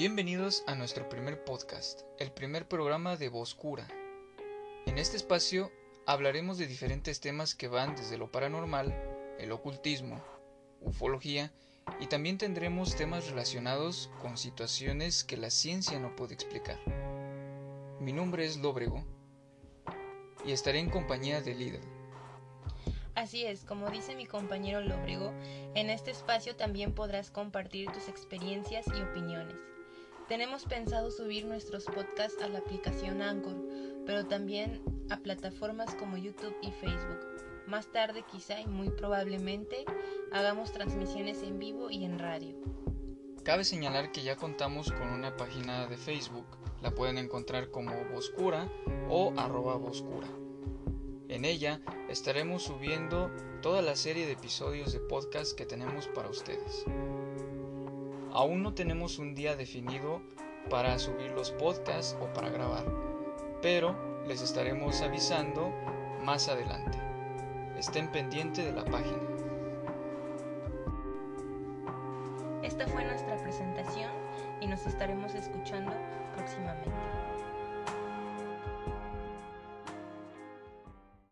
Bienvenidos a nuestro primer podcast, el primer programa de Boscura. En este espacio hablaremos de diferentes temas que van desde lo paranormal, el ocultismo, ufología y también tendremos temas relacionados con situaciones que la ciencia no puede explicar. Mi nombre es Lóbrego y estaré en compañía de Lidl. Así es, como dice mi compañero Lóbrego, en este espacio también podrás compartir tus experiencias y opiniones. Tenemos pensado subir nuestros podcasts a la aplicación Anchor, pero también a plataformas como YouTube y Facebook. Más tarde quizá y muy probablemente hagamos transmisiones en vivo y en radio. Cabe señalar que ya contamos con una página de Facebook, la pueden encontrar como Boscura o arroba Boscura. En ella estaremos subiendo toda la serie de episodios de podcast que tenemos para ustedes. Aún no tenemos un día definido para subir los podcasts o para grabar, pero les estaremos avisando más adelante. Estén pendientes de la página. Esta fue nuestra presentación y nos estaremos.